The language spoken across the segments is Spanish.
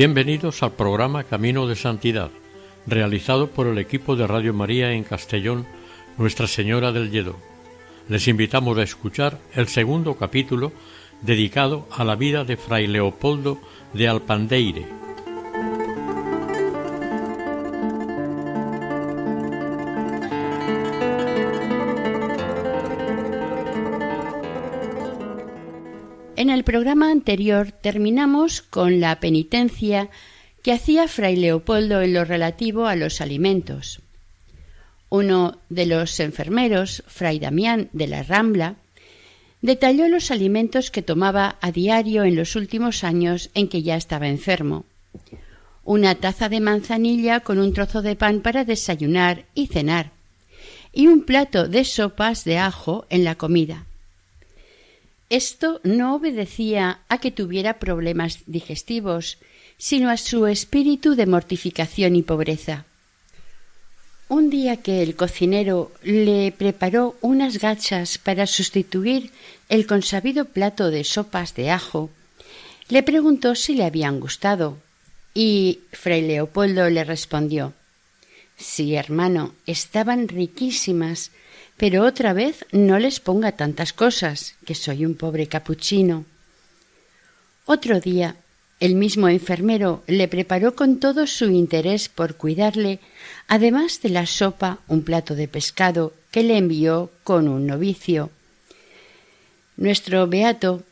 Bienvenidos al programa Camino de Santidad, realizado por el equipo de Radio María en Castellón, Nuestra Señora del Lledo. Les invitamos a escuchar el segundo capítulo dedicado a la vida de Fray Leopoldo de Alpandeire, programa anterior terminamos con la penitencia que hacía fray Leopoldo en lo relativo a los alimentos. Uno de los enfermeros, fray Damián de la Rambla, detalló los alimentos que tomaba a diario en los últimos años en que ya estaba enfermo. Una taza de manzanilla con un trozo de pan para desayunar y cenar, y un plato de sopas de ajo en la comida. Esto no obedecía a que tuviera problemas digestivos, sino a su espíritu de mortificación y pobreza. Un día que el cocinero le preparó unas gachas para sustituir el consabido plato de sopas de ajo, le preguntó si le habían gustado, y fray Leopoldo le respondió Sí, hermano, estaban riquísimas, pero otra vez no les ponga tantas cosas, que soy un pobre capuchino. Otro día el mismo enfermero le preparó con todo su interés por cuidarle, además de la sopa, un plato de pescado que le envió con un novicio. Nuestro beato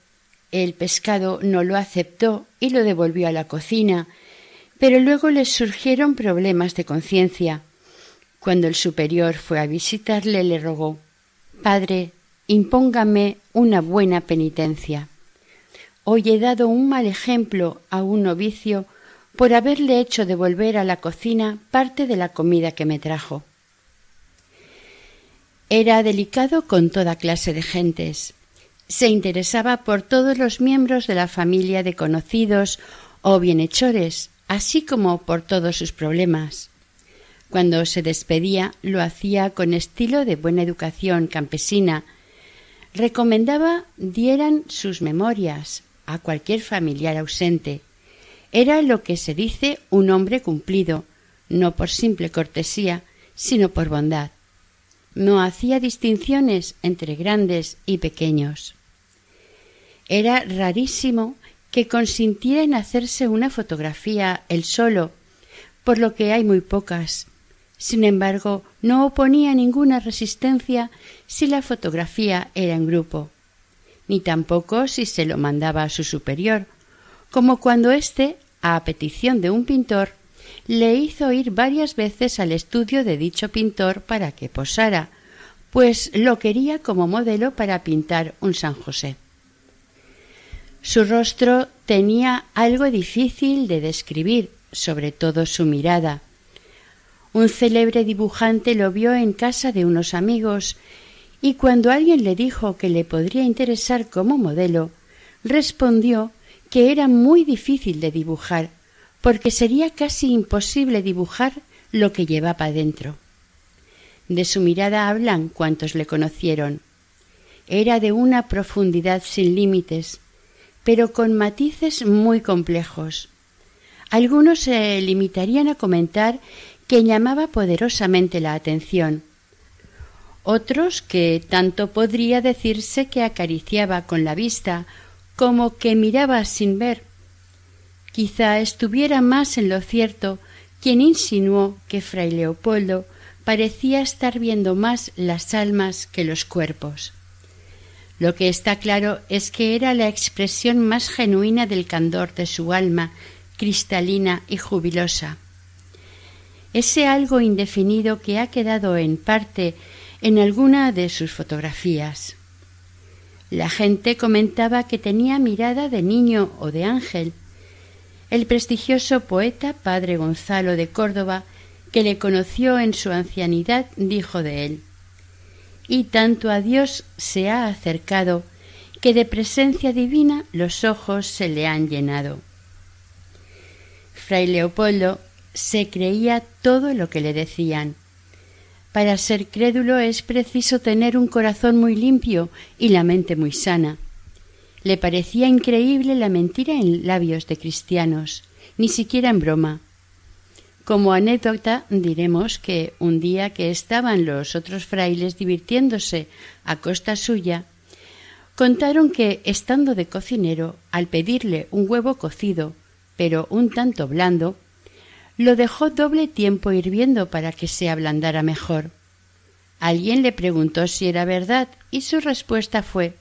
el pescado no lo aceptó y lo devolvió a la cocina, pero luego le surgieron problemas de conciencia cuando el superior fue a visitarle, le rogó Padre, impóngame una buena penitencia. Hoy he dado un mal ejemplo a un novicio por haberle hecho devolver a la cocina parte de la comida que me trajo. Era delicado con toda clase de gentes. Se interesaba por todos los miembros de la familia de conocidos o bienhechores, así como por todos sus problemas. Cuando se despedía lo hacía con estilo de buena educación campesina. Recomendaba dieran sus memorias a cualquier familiar ausente. Era lo que se dice un hombre cumplido, no por simple cortesía, sino por bondad. No hacía distinciones entre grandes y pequeños. Era rarísimo que consintiera en hacerse una fotografía él solo, por lo que hay muy pocas, sin embargo, no oponía ninguna resistencia si la fotografía era en grupo, ni tampoco si se lo mandaba a su superior, como cuando éste, a petición de un pintor, le hizo ir varias veces al estudio de dicho pintor para que posara, pues lo quería como modelo para pintar un San José. Su rostro tenía algo difícil de describir, sobre todo su mirada, un célebre dibujante lo vio en casa de unos amigos y cuando alguien le dijo que le podría interesar como modelo, respondió que era muy difícil de dibujar, porque sería casi imposible dibujar lo que llevaba dentro. De su mirada hablan cuantos le conocieron. Era de una profundidad sin límites, pero con matices muy complejos. Algunos se limitarían a comentar que llamaba poderosamente la atención. Otros que tanto podría decirse que acariciaba con la vista como que miraba sin ver. Quizá estuviera más en lo cierto quien insinuó que fray Leopoldo parecía estar viendo más las almas que los cuerpos. Lo que está claro es que era la expresión más genuina del candor de su alma cristalina y jubilosa. Ese algo indefinido que ha quedado en parte en alguna de sus fotografías. La gente comentaba que tenía mirada de niño o de ángel. El prestigioso poeta padre Gonzalo de Córdoba, que le conoció en su ancianidad, dijo de él Y tanto a Dios se ha acercado que de presencia divina los ojos se le han llenado. Fray Leopoldo se creía todo lo que le decían. Para ser crédulo es preciso tener un corazón muy limpio y la mente muy sana. Le parecía increíble la mentira en labios de cristianos, ni siquiera en broma. Como anécdota diremos que un día que estaban los otros frailes divirtiéndose a costa suya, Contaron que, estando de cocinero, al pedirle un huevo cocido, pero un tanto blando, lo dejó doble tiempo hirviendo para que se ablandara mejor. Alguien le preguntó si era verdad y su respuesta fue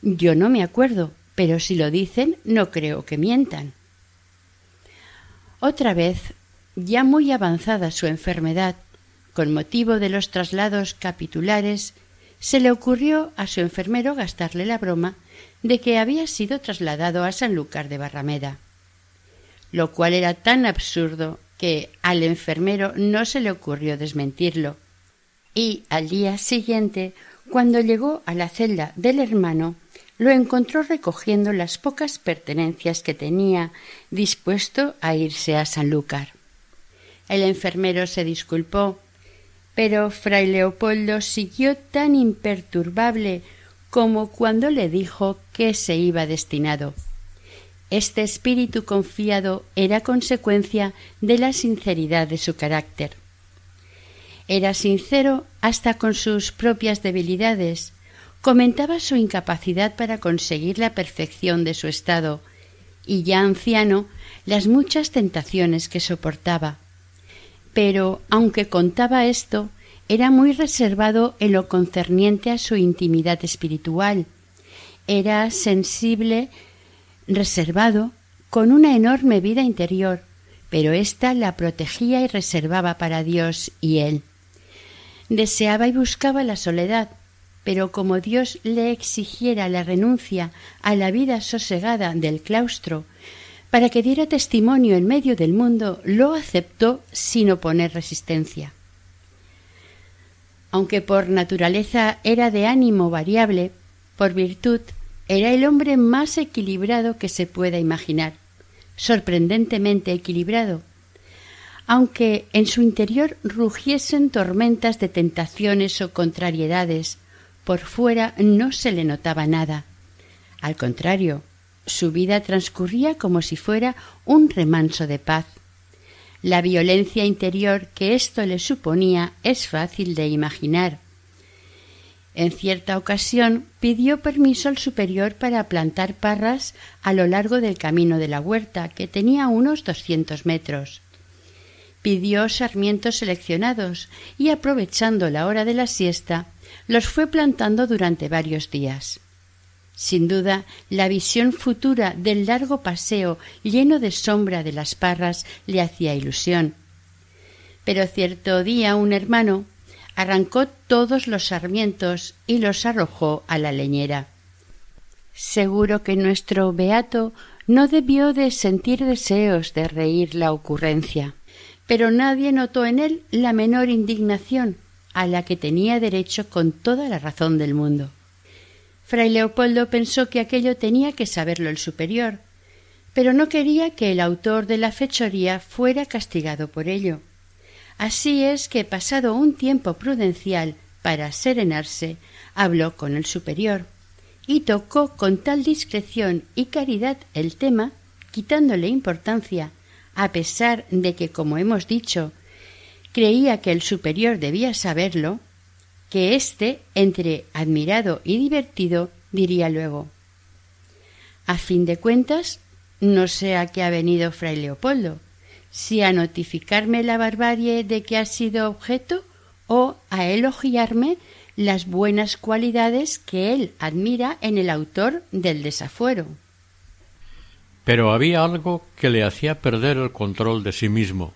Yo no me acuerdo, pero si lo dicen no creo que mientan. Otra vez, ya muy avanzada su enfermedad, con motivo de los traslados capitulares, se le ocurrió a su enfermero gastarle la broma de que había sido trasladado a Sanlúcar de Barrameda, lo cual era tan absurdo que al enfermero no se le ocurrió desmentirlo. Y al día siguiente, cuando llegó a la celda del hermano, lo encontró recogiendo las pocas pertenencias que tenía, dispuesto a irse a Sanlúcar. El enfermero se disculpó pero fray Leopoldo siguió tan imperturbable como cuando le dijo que se iba destinado. Este espíritu confiado era consecuencia de la sinceridad de su carácter. Era sincero hasta con sus propias debilidades, comentaba su incapacidad para conseguir la perfección de su estado, y ya anciano las muchas tentaciones que soportaba pero aunque contaba esto, era muy reservado en lo concerniente a su intimidad espiritual. Era sensible, reservado, con una enorme vida interior, pero ésta la protegía y reservaba para Dios y él. Deseaba y buscaba la soledad, pero como Dios le exigiera la renuncia a la vida sosegada del claustro, para que diera testimonio en medio del mundo, lo aceptó sin oponer resistencia. Aunque por naturaleza era de ánimo variable, por virtud era el hombre más equilibrado que se pueda imaginar, sorprendentemente equilibrado, aunque en su interior rugiesen tormentas de tentaciones o contrariedades, por fuera no se le notaba nada. Al contrario, su vida transcurría como si fuera un remanso de paz. La violencia interior que esto le suponía es fácil de imaginar. En cierta ocasión pidió permiso al superior para plantar parras a lo largo del camino de la huerta, que tenía unos doscientos metros. Pidió sarmientos seleccionados y, aprovechando la hora de la siesta, los fue plantando durante varios días. Sin duda, la visión futura del largo paseo lleno de sombra de las parras le hacía ilusión. Pero cierto día un hermano arrancó todos los sarmientos y los arrojó a la leñera. Seguro que nuestro beato no debió de sentir deseos de reír la ocurrencia, pero nadie notó en él la menor indignación, a la que tenía derecho con toda la razón del mundo. Fray Leopoldo pensó que aquello tenía que saberlo el superior, pero no quería que el autor de la fechoría fuera castigado por ello. Así es que, pasado un tiempo prudencial para serenarse, habló con el superior y tocó con tal discreción y caridad el tema, quitándole importancia, a pesar de que, como hemos dicho, creía que el superior debía saberlo, que éste, entre admirado y divertido, diría luego A fin de cuentas, no sé a qué ha venido fray Leopoldo, si a notificarme la barbarie de que ha sido objeto o a elogiarme las buenas cualidades que él admira en el autor del desafuero. Pero había algo que le hacía perder el control de sí mismo,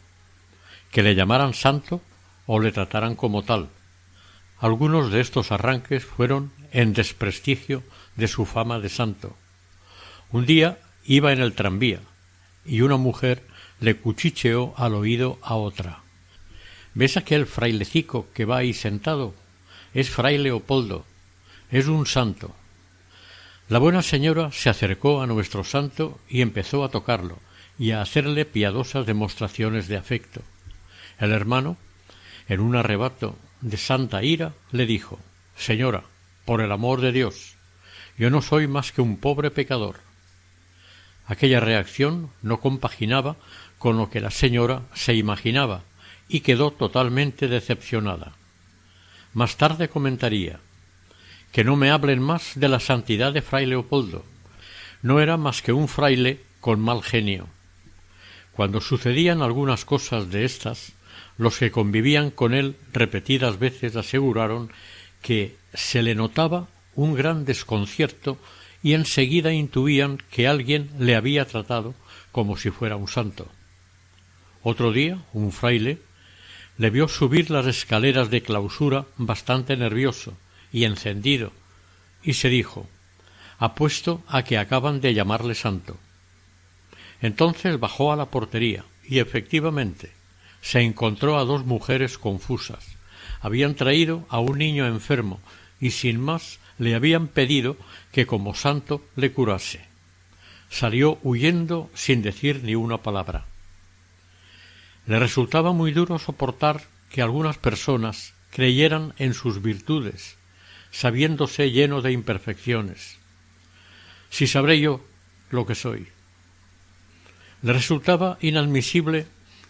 que le llamaran santo o le trataran como tal. Algunos de estos arranques fueron en desprestigio de su fama de santo. Un día iba en el tranvía y una mujer le cuchicheó al oído a otra. ¿Ves aquel frailecico que va ahí sentado? Es fray Leopoldo. Es un santo. La buena señora se acercó a nuestro santo y empezó a tocarlo y a hacerle piadosas demostraciones de afecto. El hermano, en un arrebato de santa ira, le dijo Señora, por el amor de Dios, yo no soy más que un pobre pecador. Aquella reacción no compaginaba con lo que la señora se imaginaba y quedó totalmente decepcionada. Más tarde comentaría que no me hablen más de la santidad de fray Leopoldo. No era más que un fraile con mal genio. Cuando sucedían algunas cosas de estas, los que convivían con él repetidas veces aseguraron que se le notaba un gran desconcierto y enseguida intuían que alguien le había tratado como si fuera un santo. Otro día, un fraile le vio subir las escaleras de clausura bastante nervioso y encendido, y se dijo apuesto a que acaban de llamarle santo. Entonces bajó a la portería y efectivamente se encontró a dos mujeres confusas. Habían traído a un niño enfermo y sin más le habían pedido que como santo le curase. Salió huyendo sin decir ni una palabra. Le resultaba muy duro soportar que algunas personas creyeran en sus virtudes sabiéndose lleno de imperfecciones. Si sabré yo lo que soy. Le resultaba inadmisible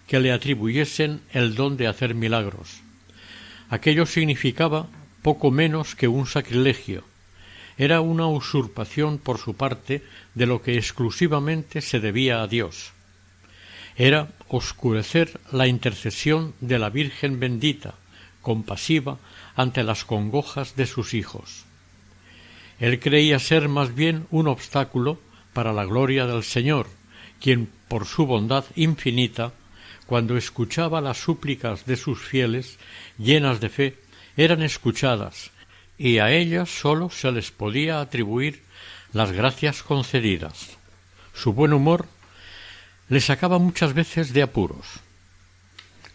que le atribuyesen el don de hacer milagros. Aquello significaba poco menos que un sacrilegio. Era una usurpación por su parte de lo que exclusivamente se debía a Dios. Era oscurecer la intercesión de la Virgen bendita, compasiva ante las congojas de sus hijos. Él creía ser más bien un obstáculo para la gloria del Señor, quien, por su bondad infinita, cuando escuchaba las súplicas de sus fieles, llenas de fe, eran escuchadas, y a ellas sólo se les podía atribuir las gracias concedidas. Su buen humor le sacaba muchas veces de apuros,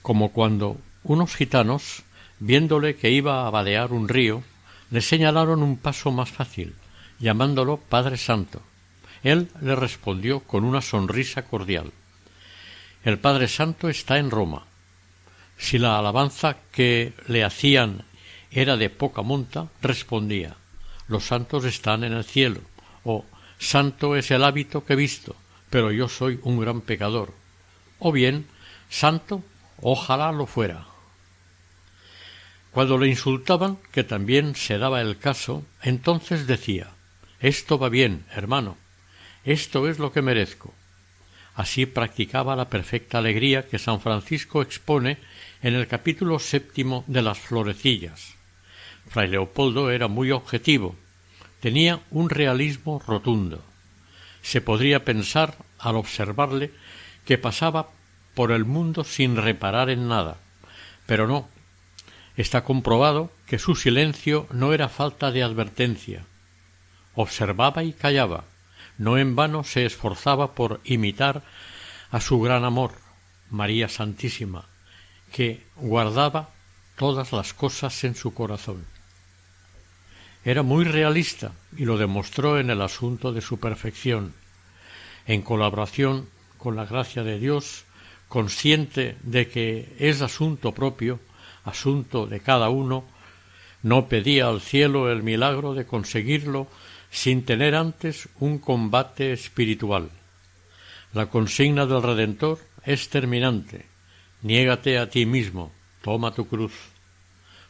como cuando unos gitanos viéndole que iba a vadear un río, le señalaron un paso más fácil, llamándolo Padre Santo. Él le respondió con una sonrisa cordial. El Padre Santo está en Roma. Si la alabanza que le hacían era de poca monta, respondía Los santos están en el cielo, o Santo es el hábito que visto, pero yo soy un gran pecador, o bien Santo, ojalá lo fuera. Cuando le insultaban, que también se daba el caso, entonces decía Esto va bien, hermano, esto es lo que merezco. Así practicaba la perfecta alegría que San Francisco expone en el capítulo séptimo de las florecillas. Fray Leopoldo era muy objetivo, tenía un realismo rotundo. Se podría pensar, al observarle, que pasaba por el mundo sin reparar en nada, pero no, Está comprobado que su silencio no era falta de advertencia. Observaba y callaba. No en vano se esforzaba por imitar a su gran amor, María Santísima, que guardaba todas las cosas en su corazón. Era muy realista y lo demostró en el asunto de su perfección. En colaboración con la gracia de Dios, consciente de que es asunto propio, asunto de cada uno, no pedía al cielo el milagro de conseguirlo sin tener antes un combate espiritual. La consigna del Redentor es terminante. Niégate a ti mismo, toma tu cruz.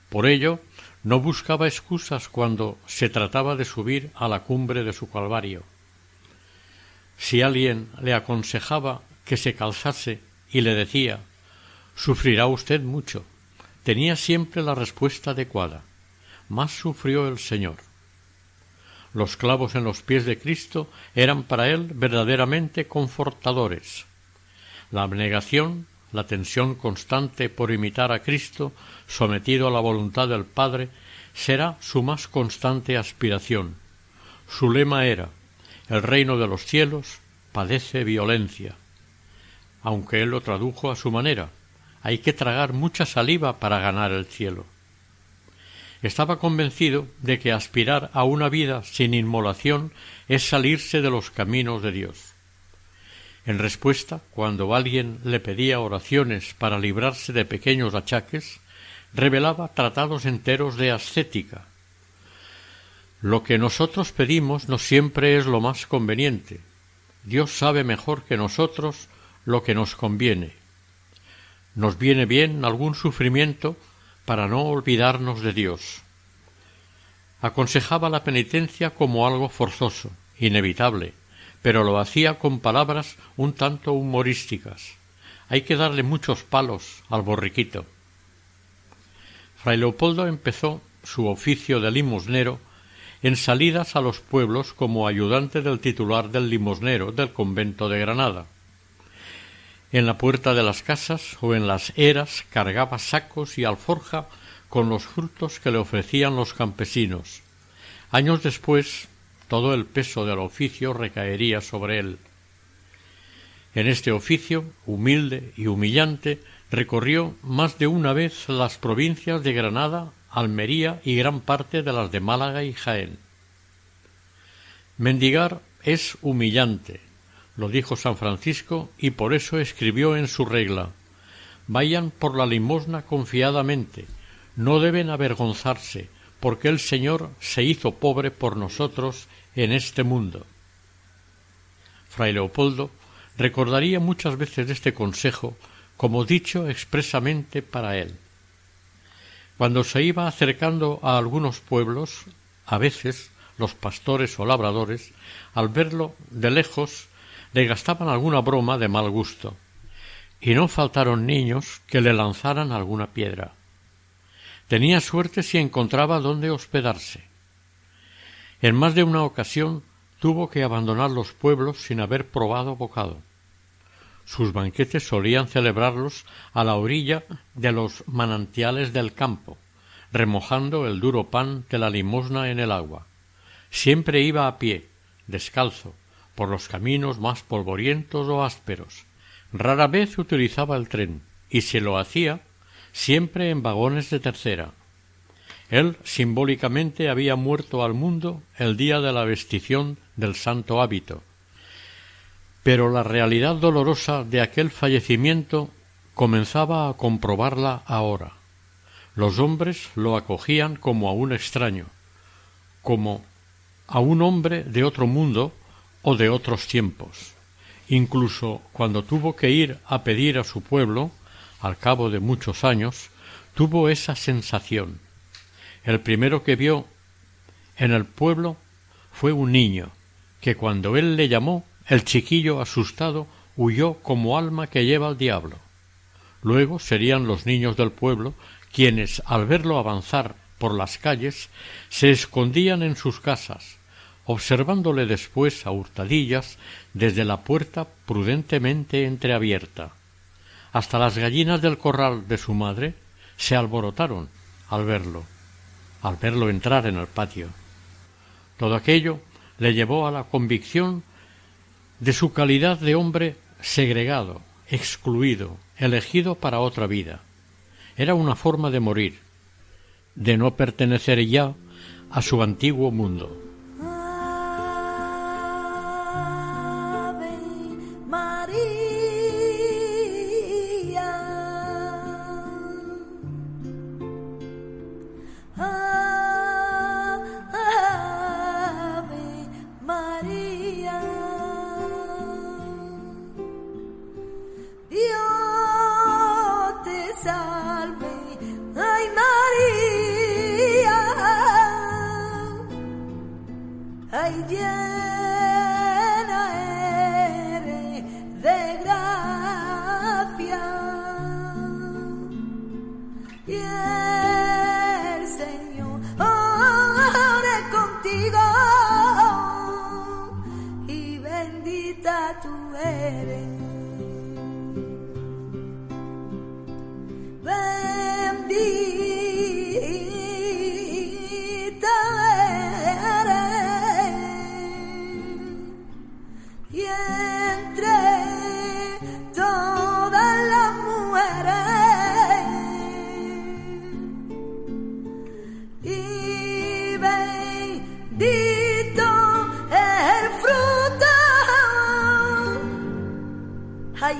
Por ello, no buscaba excusas cuando se trataba de subir a la cumbre de su calvario. Si alguien le aconsejaba que se calzase y le decía Sufrirá usted mucho, tenía siempre la respuesta adecuada. Más sufrió el Señor. los clavos en los pies de Cristo eran para él verdaderamente confortadores. La abnegación, la tensión constante por imitar a Cristo, sometido a la voluntad del Padre, será su más constante aspiración. Su lema era el reino de los cielos padece violencia. Aunque él lo tradujo a su manera, hay que tragar mucha saliva para ganar el cielo. Estaba convencido de que aspirar a una vida sin inmolación es salirse de los caminos de Dios. En respuesta, cuando alguien le pedía oraciones para librarse de pequeños achaques, revelaba tratados enteros de ascética. Lo que nosotros pedimos no siempre es lo más conveniente. Dios sabe mejor que nosotros lo que nos conviene. Nos viene bien algún sufrimiento para no olvidarnos de Dios. Aconsejaba la penitencia como algo forzoso, inevitable, pero lo hacía con palabras un tanto humorísticas. Hay que darle muchos palos al borriquito. Fray Leopoldo empezó su oficio de limosnero en salidas a los pueblos como ayudante del titular del limosnero del convento de Granada. En la puerta de las casas o en las eras cargaba sacos y alforja con los frutos que le ofrecían los campesinos. Años después, todo el peso del oficio recaería sobre él. En este oficio, humilde y humillante, recorrió más de una vez las provincias de Granada, Almería y gran parte de las de Málaga y Jaén. Mendigar es humillante, lo dijo San Francisco y por eso escribió en su regla Vayan por la limosna confiadamente, no deben avergonzarse, porque el Señor se hizo pobre por nosotros en este mundo. Fray Leopoldo recordaría muchas veces este consejo como dicho expresamente para él. Cuando se iba acercando a algunos pueblos, a veces los pastores o labradores, al verlo de lejos, le gastaban alguna broma de mal gusto, y no faltaron niños que le lanzaran alguna piedra. Tenía suerte si encontraba dónde hospedarse. En más de una ocasión tuvo que abandonar los pueblos sin haber probado bocado. Sus banquetes solían celebrarlos a la orilla de los manantiales del campo, remojando el duro pan de la limosna en el agua. Siempre iba a pie, descalzo, por los caminos más polvorientos o ásperos. Rara vez utilizaba el tren, y se lo hacía siempre en vagones de tercera. Él simbólicamente había muerto al mundo el día de la vestición del santo hábito. Pero la realidad dolorosa de aquel fallecimiento comenzaba a comprobarla ahora. Los hombres lo acogían como a un extraño, como a un hombre de otro mundo o de otros tiempos. Incluso cuando tuvo que ir a pedir a su pueblo, al cabo de muchos años, tuvo esa sensación. El primero que vio en el pueblo fue un niño, que cuando él le llamó, el chiquillo asustado huyó como alma que lleva al diablo. Luego serían los niños del pueblo quienes, al verlo avanzar por las calles, se escondían en sus casas, observándole después a hurtadillas desde la puerta prudentemente entreabierta. Hasta las gallinas del corral de su madre se alborotaron al verlo, al verlo entrar en el patio. Todo aquello le llevó a la convicción de su calidad de hombre segregado, excluido, elegido para otra vida. Era una forma de morir, de no pertenecer ya a su antiguo mundo.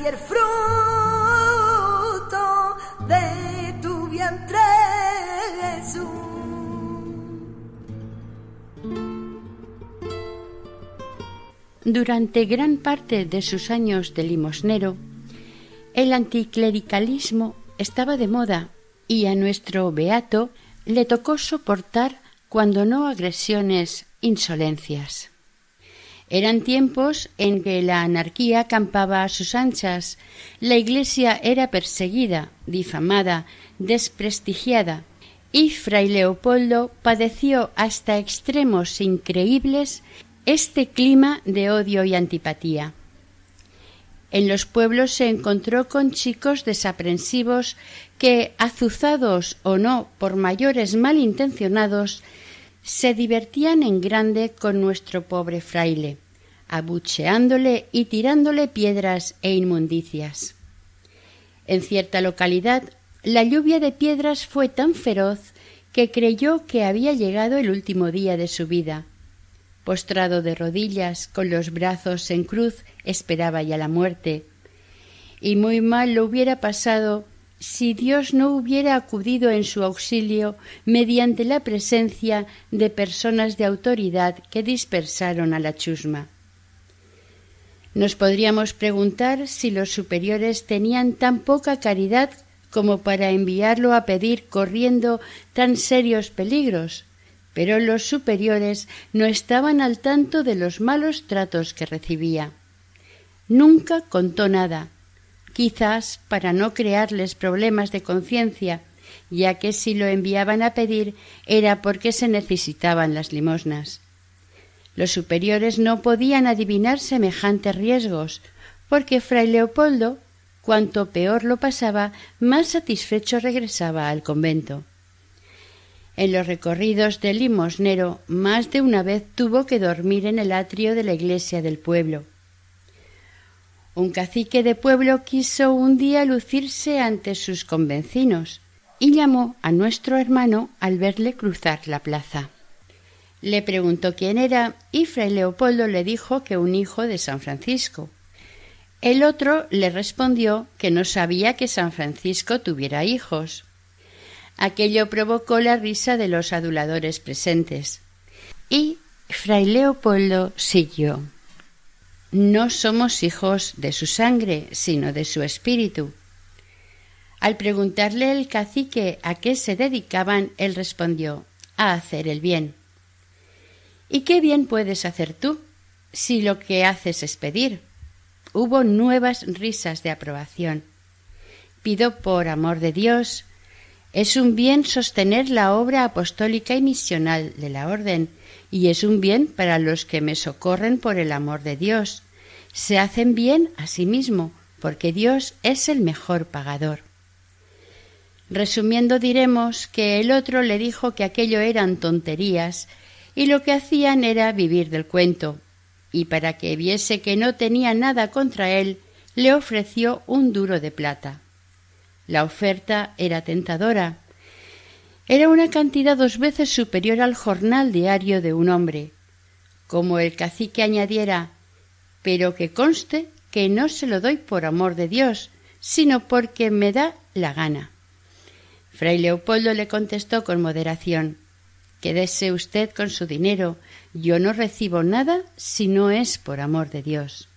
y el fruto de tu vientre, Jesús. Durante gran parte de sus años de limosnero, el anticlericalismo estaba de moda y a nuestro beato le tocó soportar cuando no agresiones, insolencias. Eran tiempos en que la anarquía campaba a sus anchas, la Iglesia era perseguida, difamada, desprestigiada, y Fray Leopoldo padeció hasta extremos increíbles este clima de odio y antipatía. En los pueblos se encontró con chicos desaprensivos que, azuzados o no por mayores malintencionados, se divertían en grande con nuestro pobre fraile, abucheándole y tirándole piedras e inmundicias. En cierta localidad la lluvia de piedras fue tan feroz que creyó que había llegado el último día de su vida. Postrado de rodillas, con los brazos en cruz, esperaba ya la muerte. Y muy mal lo hubiera pasado si Dios no hubiera acudido en su auxilio mediante la presencia de personas de autoridad que dispersaron a la chusma. Nos podríamos preguntar si los superiores tenían tan poca caridad como para enviarlo a pedir corriendo tan serios peligros, pero los superiores no estaban al tanto de los malos tratos que recibía. Nunca contó nada, quizás para no crearles problemas de conciencia, ya que si lo enviaban a pedir era porque se necesitaban las limosnas. Los superiores no podían adivinar semejantes riesgos, porque fray Leopoldo Cuanto peor lo pasaba, más satisfecho regresaba al convento. En los recorridos del limosnero más de una vez tuvo que dormir en el atrio de la iglesia del pueblo. Un cacique de pueblo quiso un día lucirse ante sus convencinos y llamó a nuestro hermano al verle cruzar la plaza. Le preguntó quién era y fray Leopoldo le dijo que un hijo de San Francisco. El otro le respondió que no sabía que San Francisco tuviera hijos. Aquello provocó la risa de los aduladores presentes. Y Fray Leopoldo siguió. No somos hijos de su sangre, sino de su espíritu. Al preguntarle el cacique a qué se dedicaban, él respondió a hacer el bien. ¿Y qué bien puedes hacer tú si lo que haces es pedir? Hubo nuevas risas de aprobación. Pido por amor de Dios. Es un bien sostener la obra apostólica y misional de la Orden, y es un bien para los que me socorren por el amor de Dios. Se hacen bien a sí mismo, porque Dios es el mejor pagador. Resumiendo diremos que el otro le dijo que aquello eran tonterías y lo que hacían era vivir del cuento, y para que viese que no tenía nada contra él, le ofreció un duro de plata. La oferta era tentadora. Era una cantidad dos veces superior al jornal diario de un hombre. Como el cacique añadiera pero que conste que no se lo doy por amor de Dios, sino porque me da la gana. Fray Leopoldo le contestó con moderación Quédese usted con su dinero. Yo no recibo nada si no es por amor de Dios.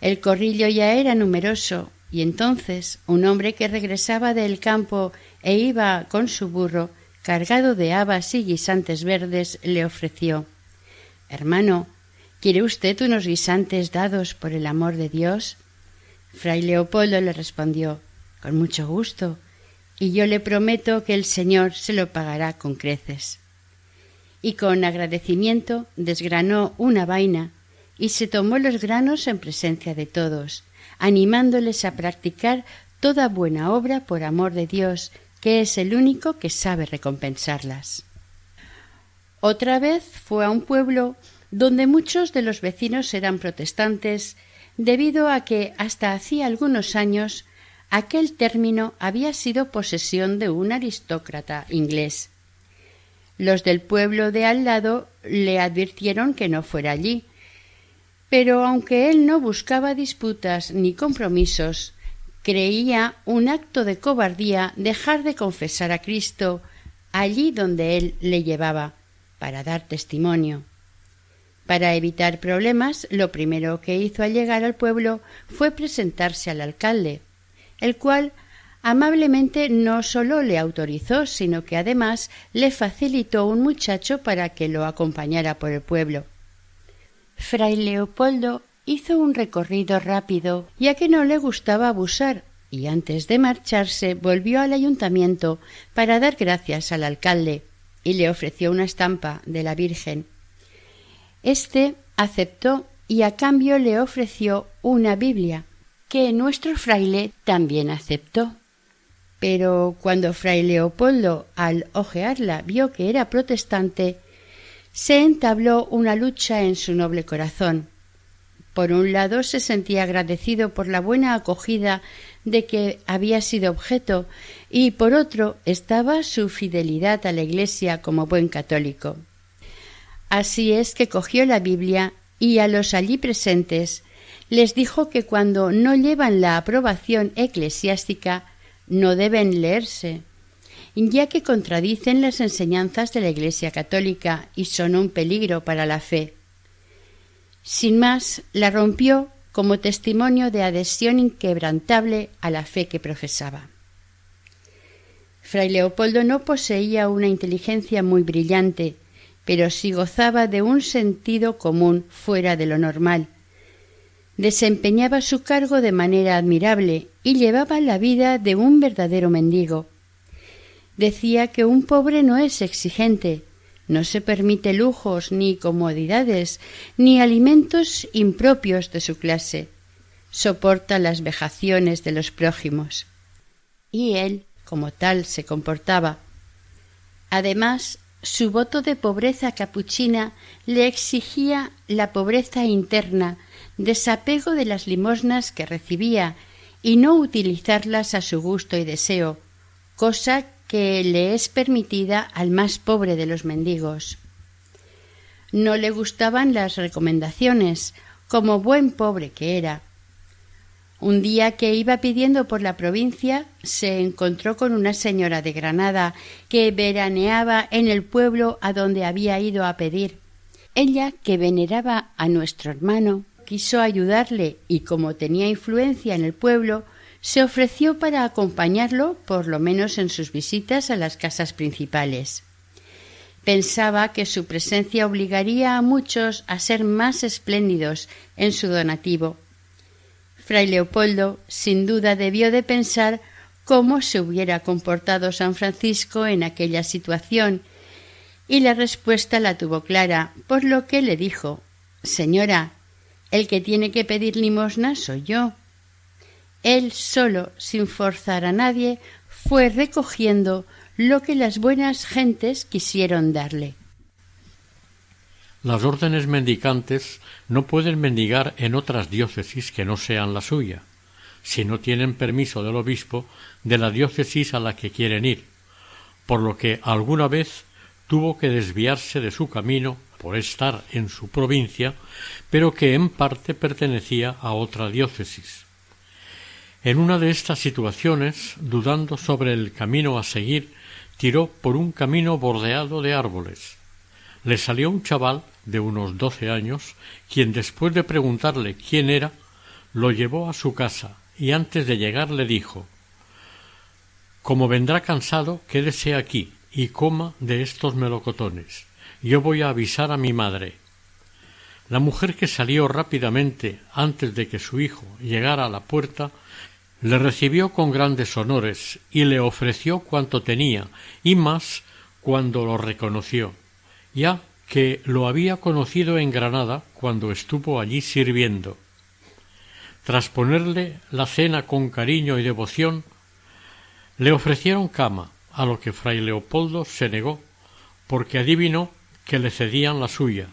El corrillo ya era numeroso, y entonces un hombre que regresaba del campo e iba con su burro cargado de habas y guisantes verdes le ofreció Hermano, ¿quiere usted unos guisantes dados por el amor de Dios? Fray Leopoldo le respondió Con mucho gusto y yo le prometo que el Señor se lo pagará con creces. Y con agradecimiento desgranó una vaina y se tomó los granos en presencia de todos, animándoles a practicar toda buena obra por amor de Dios, que es el único que sabe recompensarlas. Otra vez fue a un pueblo donde muchos de los vecinos eran protestantes, debido a que hasta hacía algunos años aquel término había sido posesión de un aristócrata inglés. Los del pueblo de al lado le advirtieron que no fuera allí, pero aunque él no buscaba disputas ni compromisos, creía un acto de cobardía dejar de confesar a Cristo allí donde él le llevaba, para dar testimonio. Para evitar problemas, lo primero que hizo al llegar al pueblo fue presentarse al alcalde, el cual amablemente no sólo le autorizó, sino que además le facilitó un muchacho para que lo acompañara por el pueblo. Fray Leopoldo hizo un recorrido rápido, ya que no le gustaba abusar, y antes de marcharse volvió al ayuntamiento para dar gracias al alcalde y le ofreció una estampa de la Virgen. Este aceptó y a cambio le ofreció una Biblia, que nuestro fraile también aceptó. Pero cuando fray Leopoldo, al ojearla, vio que era protestante, se entabló una lucha en su noble corazón. Por un lado se sentía agradecido por la buena acogida de que había sido objeto y por otro estaba su fidelidad a la Iglesia como buen católico. Así es que cogió la Biblia y a los allí presentes les dijo que cuando no llevan la aprobación eclesiástica no deben leerse, ya que contradicen las enseñanzas de la Iglesia católica y son un peligro para la fe. Sin más, la rompió como testimonio de adhesión inquebrantable a la fe que profesaba. Fray Leopoldo no poseía una inteligencia muy brillante, pero sí gozaba de un sentido común fuera de lo normal, desempeñaba su cargo de manera admirable y llevaba la vida de un verdadero mendigo. Decía que un pobre no es exigente, no se permite lujos ni comodidades, ni alimentos impropios de su clase. Soporta las vejaciones de los prójimos. Y él, como tal, se comportaba. Además, su voto de pobreza capuchina le exigía la pobreza interna desapego de las limosnas que recibía y no utilizarlas a su gusto y deseo, cosa que le es permitida al más pobre de los mendigos. No le gustaban las recomendaciones, como buen pobre que era. Un día que iba pidiendo por la provincia, se encontró con una señora de Granada que veraneaba en el pueblo a donde había ido a pedir. Ella, que veneraba a nuestro hermano, quiso ayudarle y como tenía influencia en el pueblo, se ofreció para acompañarlo por lo menos en sus visitas a las casas principales. Pensaba que su presencia obligaría a muchos a ser más espléndidos en su donativo. Fray Leopoldo sin duda debió de pensar cómo se hubiera comportado San Francisco en aquella situación, y la respuesta la tuvo clara, por lo que le dijo Señora, el que tiene que pedir limosna soy yo. Él solo, sin forzar a nadie, fue recogiendo lo que las buenas gentes quisieron darle. Las órdenes mendicantes no pueden mendigar en otras diócesis que no sean la suya, si no tienen permiso del obispo de la diócesis a la que quieren ir, por lo que alguna vez tuvo que desviarse de su camino por estar en su provincia, pero que en parte pertenecía a otra diócesis. En una de estas situaciones, dudando sobre el camino a seguir, tiró por un camino bordeado de árboles. Le salió un chaval de unos doce años, quien después de preguntarle quién era, lo llevó a su casa y antes de llegar le dijo Como vendrá cansado, quédese aquí y coma de estos melocotones yo voy a avisar a mi madre. La mujer que salió rápidamente antes de que su hijo llegara a la puerta le recibió con grandes honores y le ofreció cuanto tenía y más cuando lo reconoció, ya que lo había conocido en Granada cuando estuvo allí sirviendo. Tras ponerle la cena con cariño y devoción, le ofrecieron cama, a lo que fray Leopoldo se negó, porque adivinó que le cedían la suya.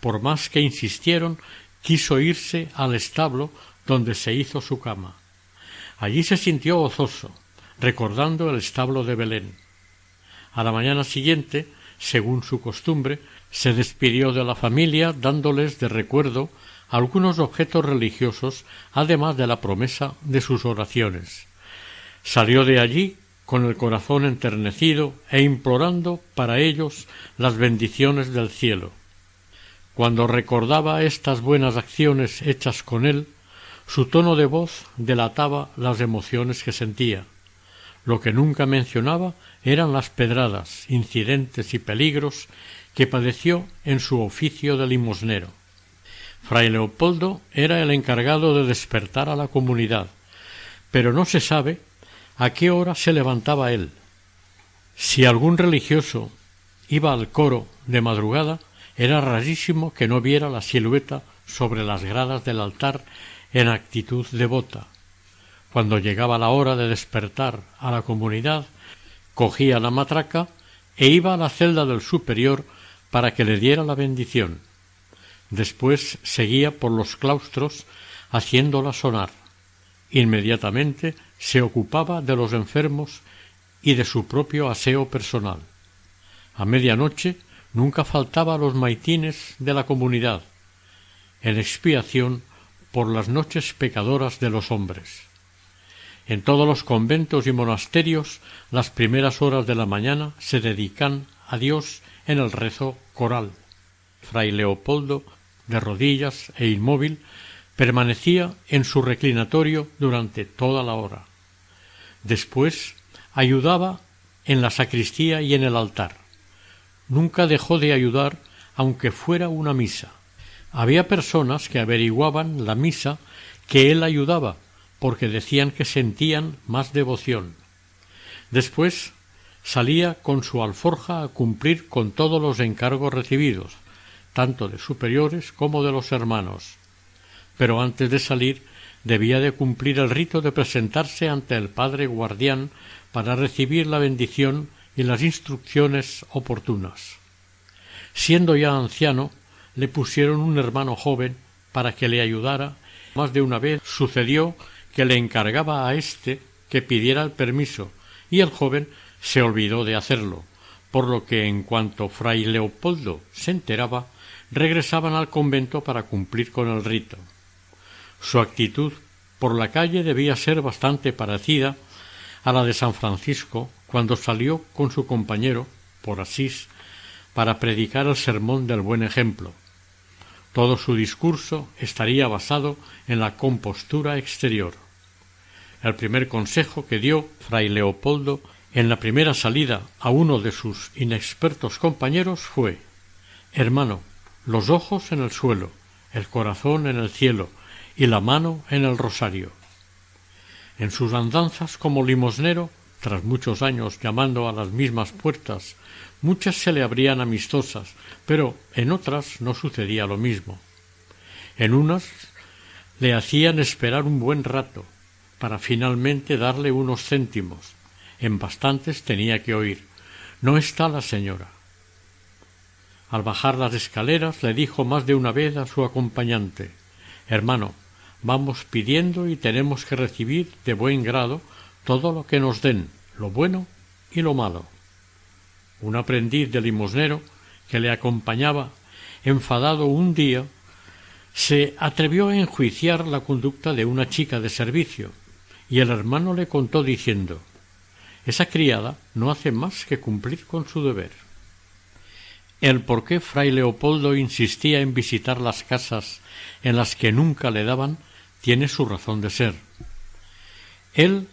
Por más que insistieron, quiso irse al establo donde se hizo su cama. Allí se sintió gozoso, recordando el establo de Belén. A la mañana siguiente, según su costumbre, se despidió de la familia dándoles de recuerdo algunos objetos religiosos, además de la promesa de sus oraciones. Salió de allí con el corazón enternecido e implorando para ellos las bendiciones del cielo. Cuando recordaba estas buenas acciones hechas con él, su tono de voz delataba las emociones que sentía. Lo que nunca mencionaba eran las pedradas, incidentes y peligros que padeció en su oficio de limosnero. Fray Leopoldo era el encargado de despertar a la comunidad, pero no se sabe a qué hora se levantaba él. Si algún religioso iba al coro de madrugada, era rarísimo que no viera la silueta sobre las gradas del altar en actitud devota. Cuando llegaba la hora de despertar a la comunidad, cogía la matraca e iba a la celda del superior para que le diera la bendición. Después seguía por los claustros haciéndola sonar. Inmediatamente se ocupaba de los enfermos y de su propio aseo personal. A medianoche nunca faltaba a los maitines de la comunidad, en expiación por las noches pecadoras de los hombres. En todos los conventos y monasterios las primeras horas de la mañana se dedican a Dios en el rezo coral. Fray Leopoldo, de rodillas e inmóvil, permanecía en su reclinatorio durante toda la hora. Después ayudaba en la sacristía y en el altar. Nunca dejó de ayudar aunque fuera una misa. Había personas que averiguaban la misa que él ayudaba porque decían que sentían más devoción. Después salía con su alforja a cumplir con todos los encargos recibidos, tanto de superiores como de los hermanos. Pero antes de salir debía de cumplir el rito de presentarse ante el padre guardián para recibir la bendición y las instrucciones oportunas. Siendo ya anciano, le pusieron un hermano joven para que le ayudara. Más de una vez sucedió que le encargaba a éste que pidiera el permiso, y el joven se olvidó de hacerlo, por lo que en cuanto fray Leopoldo se enteraba, regresaban al convento para cumplir con el rito. Su actitud por la calle debía ser bastante parecida a la de San Francisco cuando salió con su compañero por Asís para predicar el sermón del buen ejemplo. Todo su discurso estaría basado en la compostura exterior. El primer consejo que dio fray Leopoldo en la primera salida a uno de sus inexpertos compañeros fue Hermano, los ojos en el suelo, el corazón en el cielo, y la mano en el rosario. En sus andanzas como limosnero, tras muchos años llamando a las mismas puertas, muchas se le abrían amistosas, pero en otras no sucedía lo mismo. En unas le hacían esperar un buen rato, para finalmente darle unos céntimos. En bastantes tenía que oír No está la señora. Al bajar las escaleras le dijo más de una vez a su acompañante Hermano, vamos pidiendo y tenemos que recibir de buen grado todo lo que nos den, lo bueno y lo malo. Un aprendiz de limosnero que le acompañaba, enfadado un día, se atrevió a enjuiciar la conducta de una chica de servicio, y el hermano le contó diciendo Esa criada no hace más que cumplir con su deber. El por qué fray Leopoldo insistía en visitar las casas en las que nunca le daban tiene su razón de ser. Él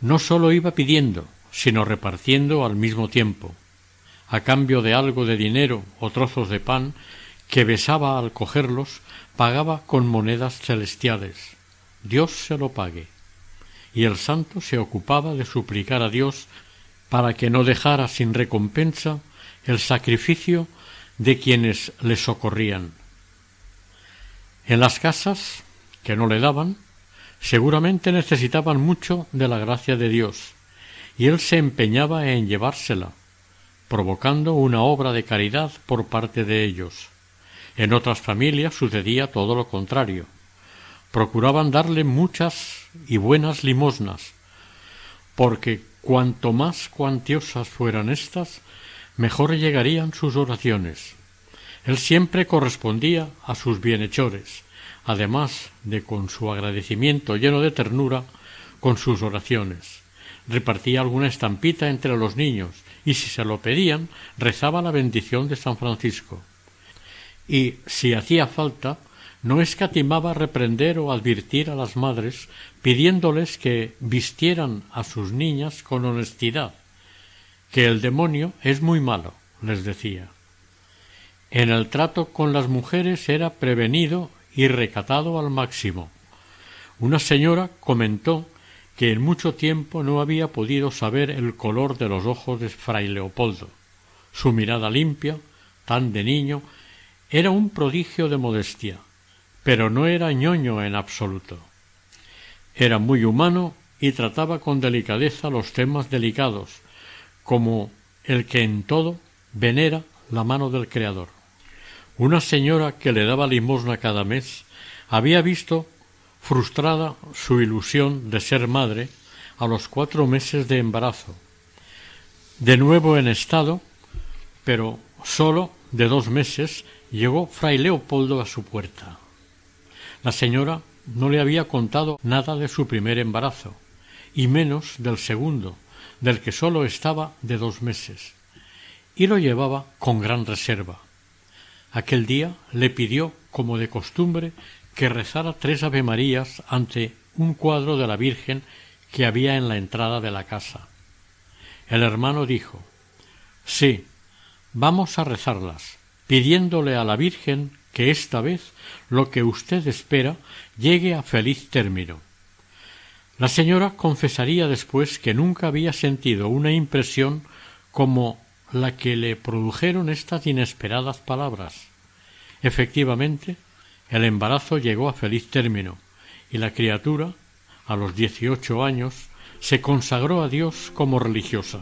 no sólo iba pidiendo, sino repartiendo al mismo tiempo, a cambio de algo de dinero o trozos de pan que besaba al cogerlos, pagaba con monedas celestiales. Dios se lo pague. Y el santo se ocupaba de suplicar a Dios para que no dejara sin recompensa el sacrificio de quienes le socorrían. En las casas que no le daban, seguramente necesitaban mucho de la gracia de Dios, y él se empeñaba en llevársela, provocando una obra de caridad por parte de ellos. En otras familias sucedía todo lo contrario. Procuraban darle muchas y buenas limosnas, porque cuanto más cuantiosas fueran éstas, mejor llegarían sus oraciones. Él siempre correspondía a sus bienhechores, además de con su agradecimiento lleno de ternura, con sus oraciones. Repartía alguna estampita entre los niños y si se lo pedían rezaba la bendición de San Francisco. y, si hacía falta, no escatimaba reprender o advertir a las madres pidiéndoles que vistieran a sus niñas con honestidad, que el demonio es muy malo, les decía. En el trato con las mujeres era prevenido y recatado al máximo. Una señora comentó que en mucho tiempo no había podido saber el color de los ojos de fray Leopoldo. Su mirada limpia, tan de niño, era un prodigio de modestia, pero no era ñoño en absoluto. Era muy humano y trataba con delicadeza los temas delicados, como el que en todo venera la mano del Creador. Una señora que le daba limosna cada mes había visto frustrada su ilusión de ser madre a los cuatro meses de embarazo. De nuevo en estado, pero sólo de dos meses, llegó fray Leopoldo a su puerta. La señora no le había contado nada de su primer embarazo, y menos del segundo, del que sólo estaba de dos meses, y lo llevaba con gran reserva. Aquel día le pidió, como de costumbre, que rezara tres avemarías ante un cuadro de la Virgen que había en la entrada de la casa. El hermano dijo Sí, vamos a rezarlas, pidiéndole a la Virgen que esta vez lo que usted espera llegue a feliz término. La señora confesaría después que nunca había sentido una impresión como la que le produjeron estas inesperadas palabras. Efectivamente, el embarazo llegó a feliz término y la criatura, a los dieciocho años, se consagró a Dios como religiosa.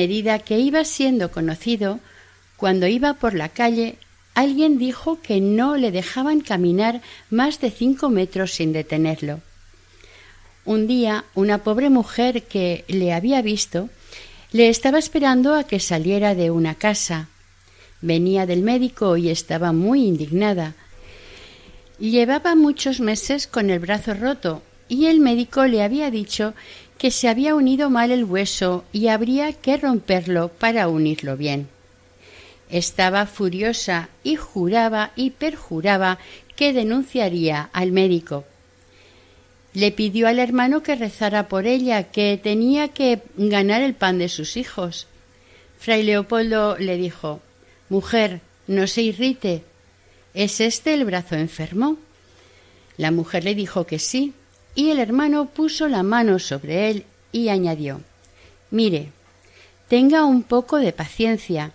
Medida que iba siendo conocido, cuando iba por la calle, alguien dijo que no le dejaban caminar más de cinco metros sin detenerlo. Un día, una pobre mujer que le había visto le estaba esperando a que saliera de una casa. Venía del médico y estaba muy indignada. Llevaba muchos meses con el brazo roto y el médico le había dicho que se había unido mal el hueso y habría que romperlo para unirlo bien. Estaba furiosa y juraba y perjuraba que denunciaría al médico. Le pidió al hermano que rezara por ella, que tenía que ganar el pan de sus hijos. Fray Leopoldo le dijo Mujer, no se irrite. ¿Es este el brazo enfermo? La mujer le dijo que sí, y el hermano puso la mano sobre él y añadió Mire, tenga un poco de paciencia.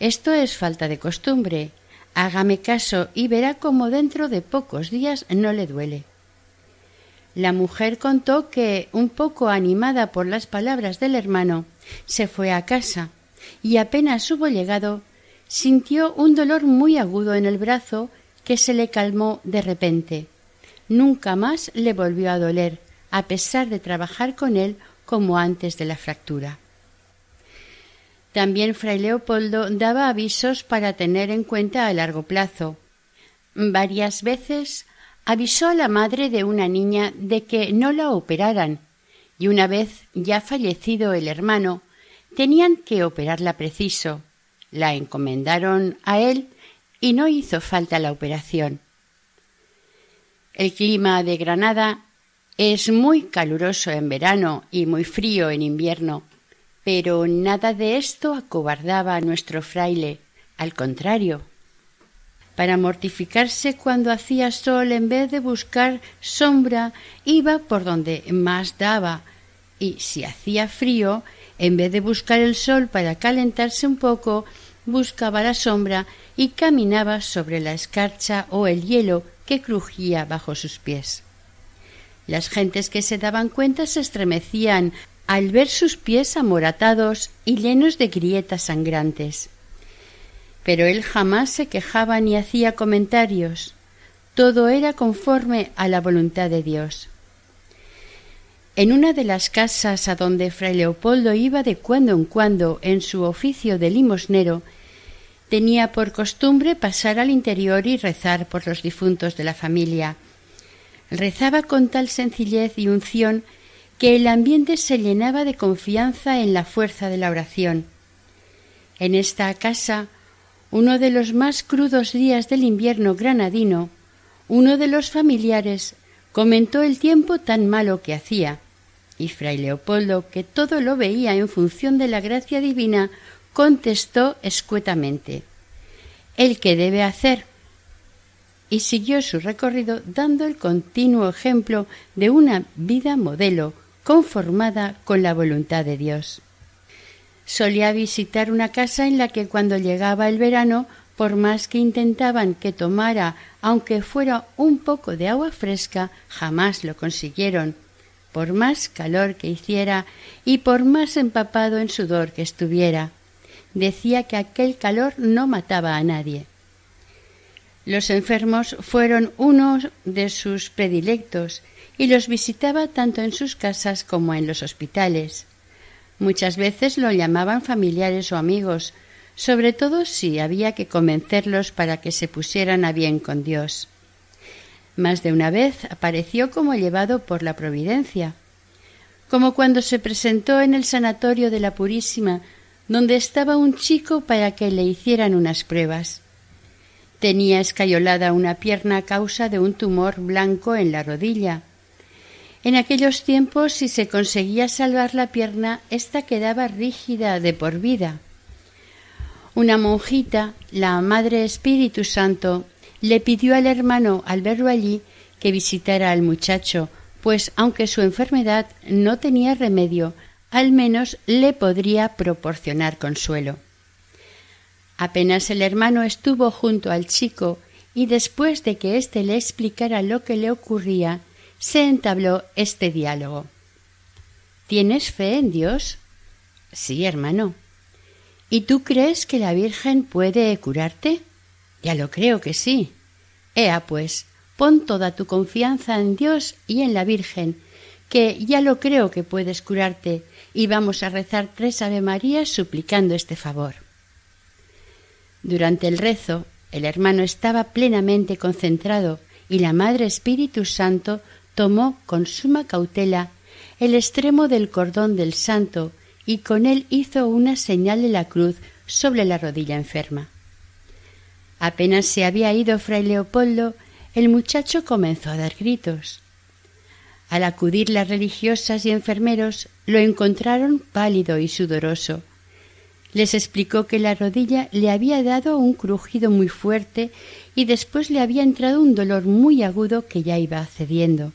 Esto es falta de costumbre. Hágame caso y verá cómo dentro de pocos días no le duele. La mujer contó que, un poco animada por las palabras del hermano, se fue a casa y apenas hubo llegado, sintió un dolor muy agudo en el brazo que se le calmó de repente nunca más le volvió a doler, a pesar de trabajar con él como antes de la fractura. También fray Leopoldo daba avisos para tener en cuenta a largo plazo. Varias veces avisó a la madre de una niña de que no la operaran, y una vez ya fallecido el hermano, tenían que operarla preciso. La encomendaron a él y no hizo falta la operación. El clima de Granada es muy caluroso en verano y muy frío en invierno, pero nada de esto acobardaba a nuestro fraile, al contrario. Para mortificarse cuando hacía sol, en vez de buscar sombra, iba por donde más daba, y si hacía frío, en vez de buscar el sol para calentarse un poco, buscaba la sombra y caminaba sobre la escarcha o el hielo que crujía bajo sus pies. Las gentes que se daban cuenta se estremecían al ver sus pies amoratados y llenos de grietas sangrantes. Pero él jamás se quejaba ni hacía comentarios. Todo era conforme a la voluntad de Dios. En una de las casas a donde fray Leopoldo iba de cuando en cuando en su oficio de limosnero, tenía por costumbre pasar al interior y rezar por los difuntos de la familia. Rezaba con tal sencillez y unción que el ambiente se llenaba de confianza en la fuerza de la oración. En esta casa, uno de los más crudos días del invierno granadino, uno de los familiares comentó el tiempo tan malo que hacía, y fray Leopoldo, que todo lo veía en función de la gracia divina, contestó escuetamente el que debe hacer y siguió su recorrido dando el continuo ejemplo de una vida modelo conformada con la voluntad de Dios. Solía visitar una casa en la que cuando llegaba el verano, por más que intentaban que tomara, aunque fuera un poco de agua fresca, jamás lo consiguieron, por más calor que hiciera y por más empapado en sudor que estuviera decía que aquel calor no mataba a nadie. Los enfermos fueron uno de sus predilectos y los visitaba tanto en sus casas como en los hospitales. Muchas veces lo llamaban familiares o amigos, sobre todo si había que convencerlos para que se pusieran a bien con Dios. Más de una vez apareció como llevado por la providencia, como cuando se presentó en el sanatorio de la Purísima donde estaba un chico para que le hicieran unas pruebas. Tenía escayolada una pierna a causa de un tumor blanco en la rodilla. En aquellos tiempos, si se conseguía salvar la pierna, ésta quedaba rígida de por vida. Una monjita, la Madre Espíritu Santo, le pidió al hermano, al verlo allí, que visitara al muchacho, pues aunque su enfermedad no tenía remedio, al menos le podría proporcionar consuelo. Apenas el hermano estuvo junto al chico y después de que éste le explicara lo que le ocurría, se entabló este diálogo. ¿Tienes fe en Dios? Sí, hermano. ¿Y tú crees que la Virgen puede curarte? Ya lo creo que sí. Ea, pues, pon toda tu confianza en Dios y en la Virgen, que ya lo creo que puedes curarte, y vamos a rezar tres Ave Marías suplicando este favor. Durante el rezo, el hermano estaba plenamente concentrado y la Madre Espíritu Santo tomó con suma cautela el extremo del cordón del santo y con él hizo una señal de la cruz sobre la rodilla enferma. Apenas se había ido fray Leopoldo, el muchacho comenzó a dar gritos. Al acudir las religiosas y enfermeros, lo encontraron pálido y sudoroso. Les explicó que la rodilla le había dado un crujido muy fuerte y después le había entrado un dolor muy agudo que ya iba cediendo.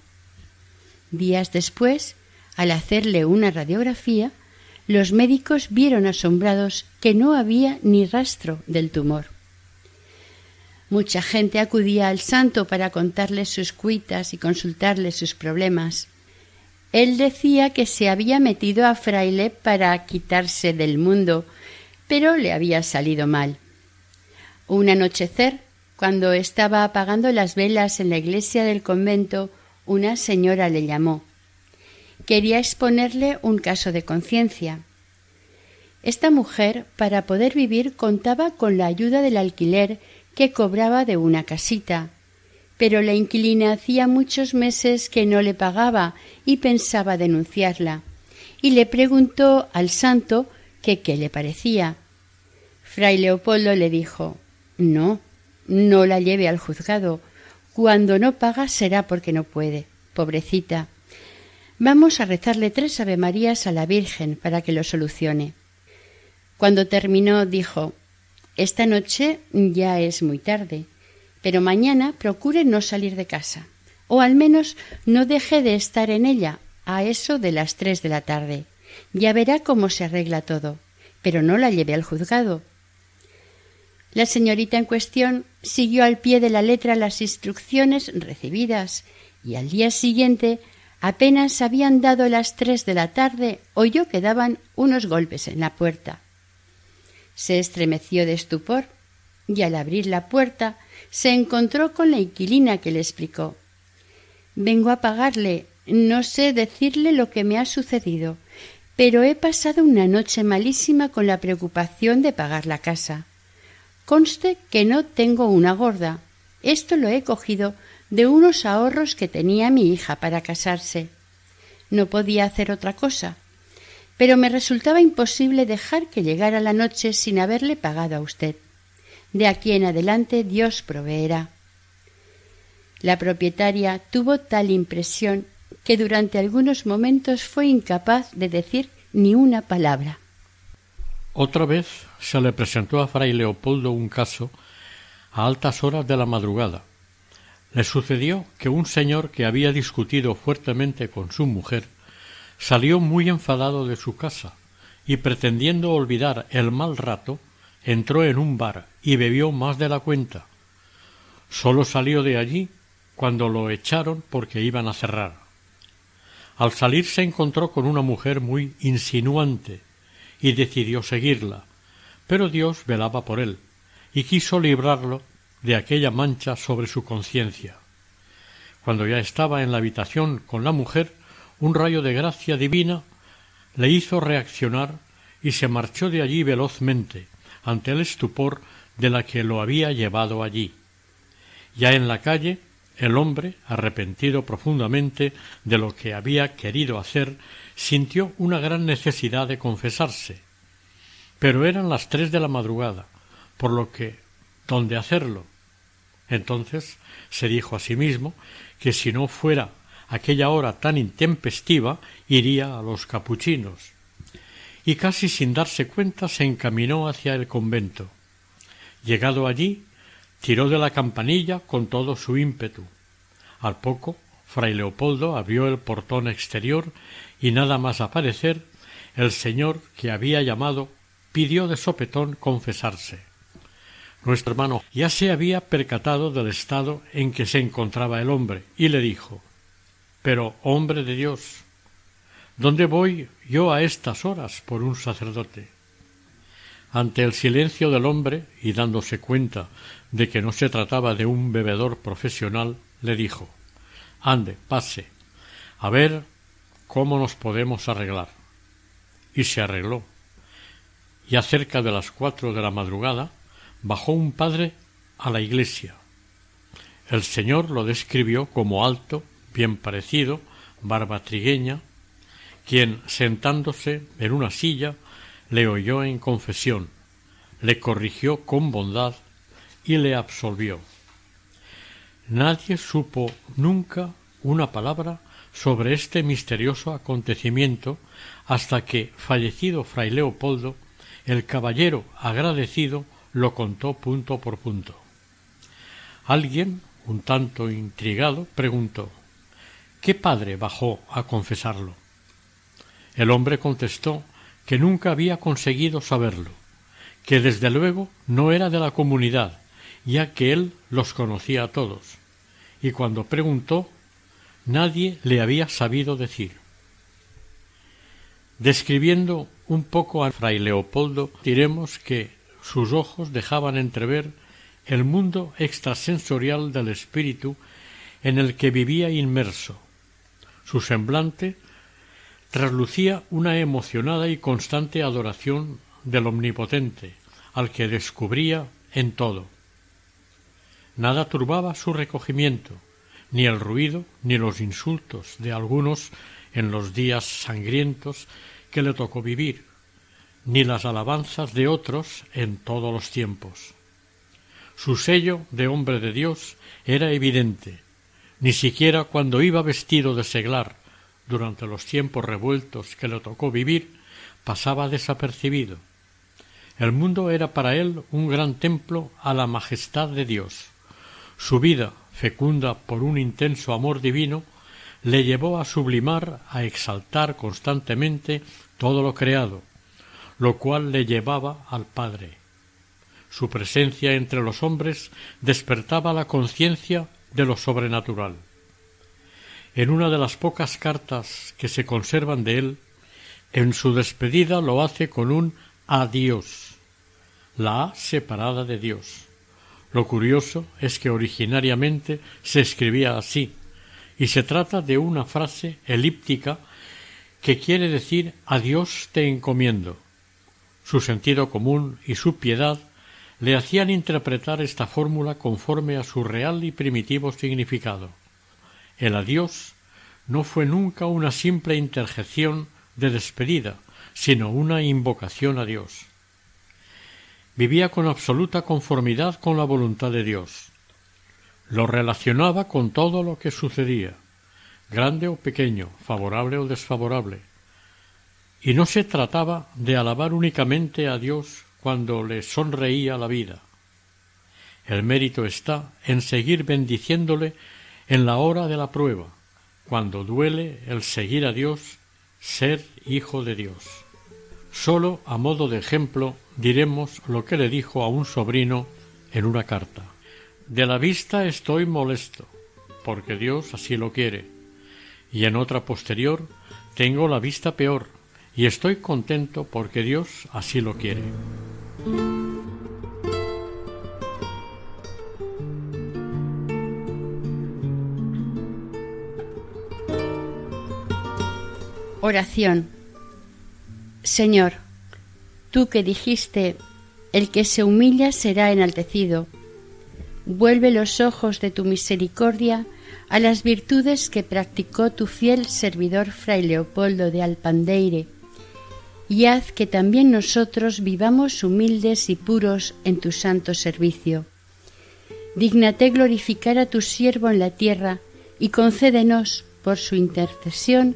Días después, al hacerle una radiografía, los médicos vieron asombrados que no había ni rastro del tumor. Mucha gente acudía al santo para contarle sus cuitas y consultarle sus problemas. Él decía que se había metido a fraile para quitarse del mundo, pero le había salido mal. Un anochecer, cuando estaba apagando las velas en la iglesia del convento, una señora le llamó. Quería exponerle un caso de conciencia. Esta mujer, para poder vivir, contaba con la ayuda del alquiler que cobraba de una casita. Pero la inquilina hacía muchos meses que no le pagaba y pensaba denunciarla. Y le preguntó al santo que qué le parecía. Fray Leopoldo le dijo No, no la lleve al juzgado. Cuando no paga será porque no puede. Pobrecita. Vamos a rezarle tres avemarías a la Virgen para que lo solucione. Cuando terminó dijo Esta noche ya es muy tarde, pero mañana procure no salir de casa, o al menos no deje de estar en ella a eso de las tres de la tarde. Ya verá cómo se arregla todo, pero no la lleve al juzgado. La señorita en cuestión siguió al pie de la letra las instrucciones recibidas y al día siguiente apenas habían dado las tres de la tarde oyó que daban unos golpes en la puerta. Se estremeció de estupor y al abrir la puerta se encontró con la inquilina que le explicó Vengo a pagarle. No sé decirle lo que me ha sucedido, pero he pasado una noche malísima con la preocupación de pagar la casa. Conste que no tengo una gorda. Esto lo he cogido de unos ahorros que tenía mi hija para casarse. No podía hacer otra cosa pero me resultaba imposible dejar que llegara la noche sin haberle pagado a usted. De aquí en adelante Dios proveerá. La propietaria tuvo tal impresión que durante algunos momentos fue incapaz de decir ni una palabra. Otra vez se le presentó a fray Leopoldo un caso a altas horas de la madrugada. Le sucedió que un señor que había discutido fuertemente con su mujer salió muy enfadado de su casa y pretendiendo olvidar el mal rato entró en un bar y bebió más de la cuenta. Sólo salió de allí cuando lo echaron porque iban a cerrar. Al salir se encontró con una mujer muy insinuante y decidió seguirla, pero Dios velaba por él y quiso librarlo de aquella mancha sobre su conciencia. Cuando ya estaba en la habitación con la mujer, un rayo de gracia divina le hizo reaccionar y se marchó de allí velozmente ante el estupor de la que lo había llevado allí. Ya en la calle, el hombre, arrepentido profundamente de lo que había querido hacer, sintió una gran necesidad de confesarse. Pero eran las tres de la madrugada, por lo que ¿dónde hacerlo? Entonces se dijo a sí mismo que si no fuera aquella hora tan intempestiva iría a los capuchinos y casi sin darse cuenta se encaminó hacia el convento. Llegado allí, tiró de la campanilla con todo su ímpetu. Al poco, fray Leopoldo abrió el portón exterior y nada más aparecer, el señor que había llamado pidió de sopetón confesarse. Nuestro hermano ya se había percatado del estado en que se encontraba el hombre y le dijo pero, hombre de Dios, ¿dónde voy yo a estas horas por un sacerdote? Ante el silencio del hombre y dándose cuenta de que no se trataba de un bebedor profesional, le dijo Ande, pase, a ver cómo nos podemos arreglar. Y se arregló. Y cerca de las cuatro de la madrugada bajó un padre a la iglesia. El señor lo describió como alto, bien parecido, barba trigueña, quien, sentándose en una silla, le oyó en confesión, le corrigió con bondad y le absolvió. Nadie supo nunca una palabra sobre este misterioso acontecimiento hasta que, fallecido fray Leopoldo, el caballero agradecido lo contó punto por punto. Alguien, un tanto intrigado, preguntó ¿Qué padre bajó a confesarlo? El hombre contestó que nunca había conseguido saberlo, que desde luego no era de la comunidad, ya que él los conocía a todos, y cuando preguntó nadie le había sabido decir. Describiendo un poco a fray Leopoldo, diremos que sus ojos dejaban entrever el mundo extrasensorial del espíritu en el que vivía inmerso, su semblante traslucía una emocionada y constante adoración del Omnipotente, al que descubría en todo. Nada turbaba su recogimiento, ni el ruido ni los insultos de algunos en los días sangrientos que le tocó vivir, ni las alabanzas de otros en todos los tiempos. Su sello de hombre de Dios era evidente, ni siquiera cuando iba vestido de seglar durante los tiempos revueltos que le tocó vivir, pasaba desapercibido. El mundo era para él un gran templo a la majestad de Dios. Su vida, fecunda por un intenso amor divino, le llevó a sublimar, a exaltar constantemente todo lo creado, lo cual le llevaba al Padre. Su presencia entre los hombres despertaba la conciencia de lo sobrenatural. En una de las pocas cartas que se conservan de él, en su despedida lo hace con un adiós, la A separada de Dios. Lo curioso es que originariamente se escribía así, y se trata de una frase elíptica que quiere decir a Dios te encomiendo. Su sentido común y su piedad le hacían interpretar esta fórmula conforme a su real y primitivo significado. El adiós no fue nunca una simple interjección de despedida, sino una invocación a Dios. Vivía con absoluta conformidad con la voluntad de Dios. Lo relacionaba con todo lo que sucedía, grande o pequeño, favorable o desfavorable. Y no se trataba de alabar únicamente a Dios cuando le sonreía la vida. El mérito está en seguir bendiciéndole en la hora de la prueba, cuando duele el seguir a Dios, ser hijo de Dios. Solo a modo de ejemplo diremos lo que le dijo a un sobrino en una carta. De la vista estoy molesto, porque Dios así lo quiere. Y en otra posterior tengo la vista peor, y estoy contento porque Dios así lo quiere. Oración. Señor, tú que dijiste, el que se humilla será enaltecido, vuelve los ojos de tu misericordia a las virtudes que practicó tu fiel servidor Fray Leopoldo de Alpandeire, y haz que también nosotros vivamos humildes y puros en tu santo servicio. Dígnate glorificar a tu siervo en la tierra y concédenos, por su intercesión,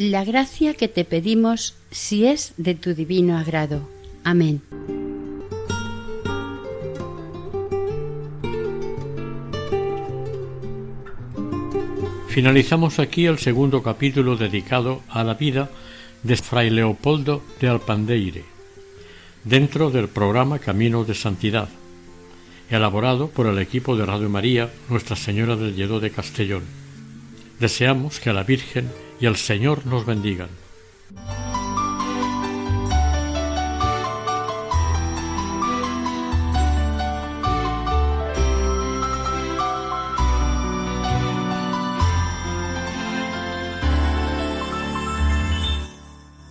la gracia que te pedimos si es de tu divino agrado. Amén. Finalizamos aquí el segundo capítulo dedicado a la vida de Fray Leopoldo de Alpandeire, dentro del programa Camino de Santidad, elaborado por el equipo de Radio María Nuestra Señora del Lledó de Castellón. Deseamos que la Virgen y el Señor nos bendigan.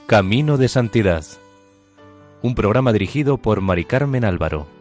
Camino de Santidad. Un programa dirigido por Mari Carmen Álvaro.